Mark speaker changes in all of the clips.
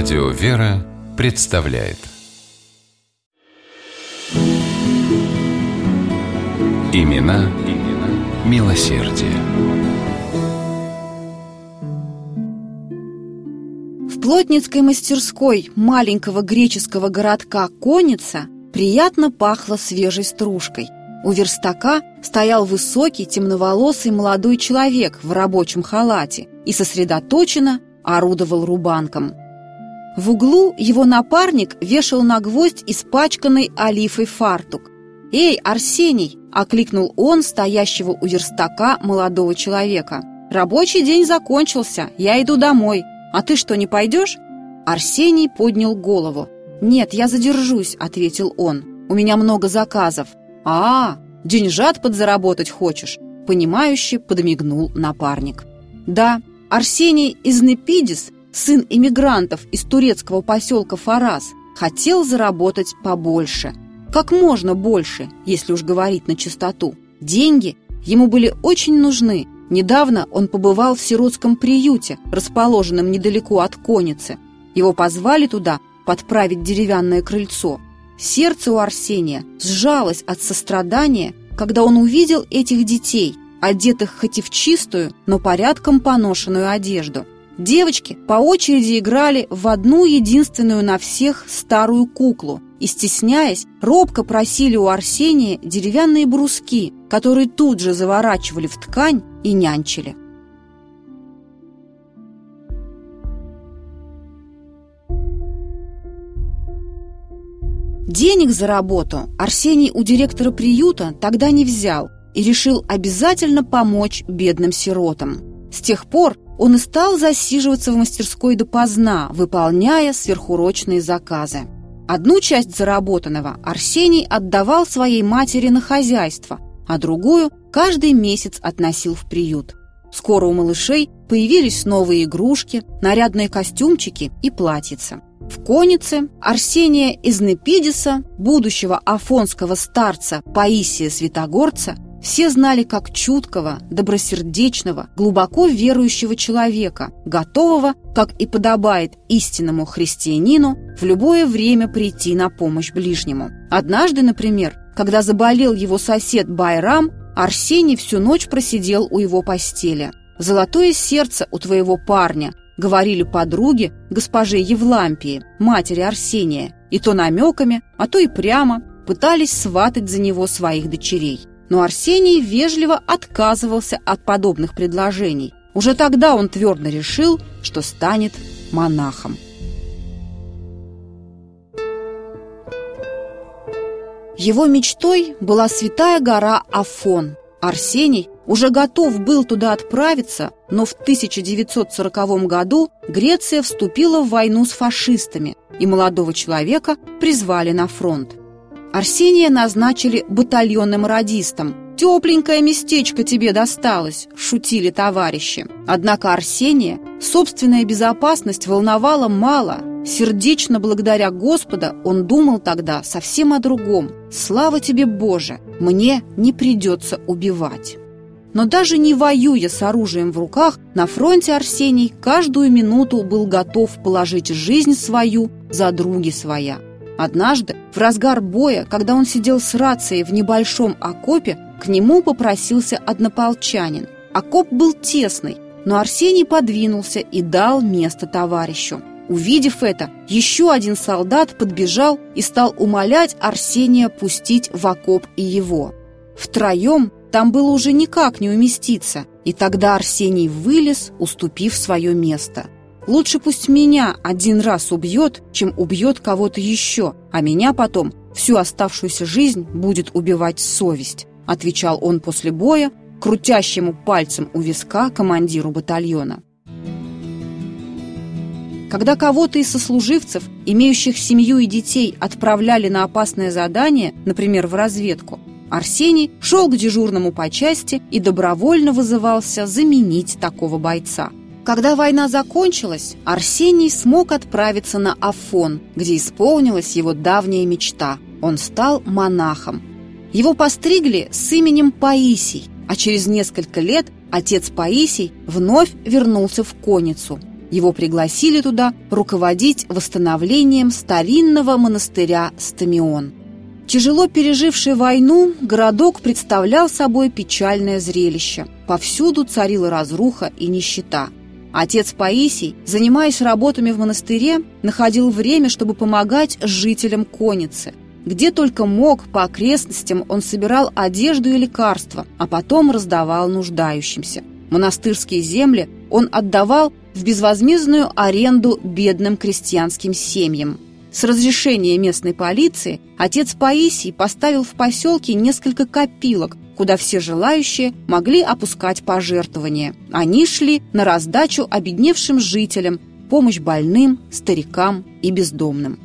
Speaker 1: Радио «Вера» представляет Имена, имена милосердие.
Speaker 2: В плотницкой мастерской маленького греческого городка Конница приятно пахло свежей стружкой. У верстака стоял высокий, темноволосый молодой человек в рабочем халате и сосредоточенно орудовал рубанком. В углу его напарник вешал на гвоздь испачканный олифой фартук. «Эй, Арсений!» – окликнул он стоящего у верстака молодого человека. «Рабочий день закончился, я иду домой. А ты что, не пойдешь?» Арсений поднял голову. «Нет, я задержусь», – ответил он. «У меня много заказов». «А, деньжат подзаработать хочешь?» – понимающе подмигнул напарник. «Да, Арсений из Непидис, сын иммигрантов из турецкого поселка Фарас, хотел заработать побольше. Как можно больше, если уж говорить на чистоту. Деньги ему были очень нужны. Недавно он побывал в сиротском приюте, расположенном недалеко от Коницы. Его позвали туда подправить деревянное крыльцо. Сердце у Арсения сжалось от сострадания, когда он увидел этих детей – одетых хоть и в чистую, но порядком поношенную одежду. Девочки по очереди играли в одну единственную на всех старую куклу и, стесняясь, робко просили у Арсения деревянные бруски, которые тут же заворачивали в ткань и нянчили. Денег за работу Арсений у директора приюта тогда не взял, и решил обязательно помочь бедным сиротам. С тех пор он и стал засиживаться в мастерской допоздна, выполняя сверхурочные заказы. Одну часть заработанного Арсений отдавал своей матери на хозяйство, а другую каждый месяц относил в приют. Скоро у малышей появились новые игрушки, нарядные костюмчики и платьица. В коннице Арсения из Непидиса, будущего афонского старца Паисия Святогорца, все знали как чуткого, добросердечного, глубоко верующего человека, готового, как и подобает истинному христианину, в любое время прийти на помощь ближнему. Однажды, например, когда заболел его сосед Байрам, Арсений всю ночь просидел у его постели. «Золотое сердце у твоего парня», — говорили подруги госпоже Евлампии, матери Арсения, и то намеками, а то и прямо пытались сватать за него своих дочерей но Арсений вежливо отказывался от подобных предложений. Уже тогда он твердо решил, что станет монахом. Его мечтой была святая гора Афон. Арсений уже готов был туда отправиться, но в 1940 году Греция вступила в войну с фашистами, и молодого человека призвали на фронт. Арсения назначили батальонным радистом. «Тепленькое местечко тебе досталось», – шутили товарищи. Однако Арсения собственная безопасность волновала мало. Сердечно благодаря Господа он думал тогда совсем о другом. «Слава тебе, Боже! Мне не придется убивать». Но даже не воюя с оружием в руках, на фронте Арсений каждую минуту был готов положить жизнь свою за други своя. Однажды, в разгар боя, когда он сидел с рацией в небольшом окопе, к нему попросился однополчанин. Окоп был тесный, но Арсений подвинулся и дал место товарищу. Увидев это, еще один солдат подбежал и стал умолять Арсения пустить в окоп и его. Втроем там было уже никак не уместиться, и тогда Арсений вылез, уступив свое место – Лучше пусть меня один раз убьет, чем убьет кого-то еще, а меня потом всю оставшуюся жизнь будет убивать совесть», отвечал он после боя, крутящему пальцем у виска командиру батальона. Когда кого-то из сослуживцев, имеющих семью и детей, отправляли на опасное задание, например, в разведку, Арсений шел к дежурному по части и добровольно вызывался заменить такого бойца – когда война закончилась, Арсений смог отправиться на Афон, где исполнилась его давняя мечта. Он стал монахом. Его постригли с именем Паисий, а через несколько лет отец Паисий вновь вернулся в Конницу. Его пригласили туда руководить восстановлением старинного монастыря Стамион. Тяжело переживший войну, городок представлял собой печальное зрелище. Повсюду царила разруха и нищета. Отец Паисий, занимаясь работами в монастыре, находил время, чтобы помогать жителям Коницы. Где только мог, по окрестностям он собирал одежду и лекарства, а потом раздавал нуждающимся. Монастырские земли он отдавал в безвозмездную аренду бедным крестьянским семьям. С разрешения местной полиции отец Паисий поставил в поселке несколько копилок, куда все желающие могли опускать пожертвования. Они шли на раздачу обедневшим жителям, помощь больным, старикам и бездомным.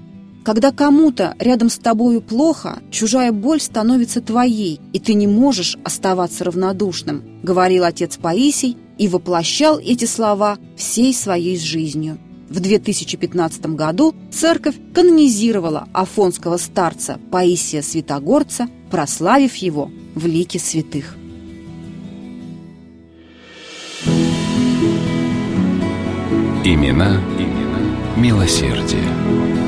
Speaker 2: Когда кому-то рядом с тобою плохо, чужая боль становится твоей, и ты не можешь оставаться равнодушным, говорил отец Паисий и воплощал эти слова всей своей жизнью. В 2015 году церковь канонизировала афонского старца Паисия Святогорца, прославив его в лике святых.
Speaker 1: Имена, имена милосердие.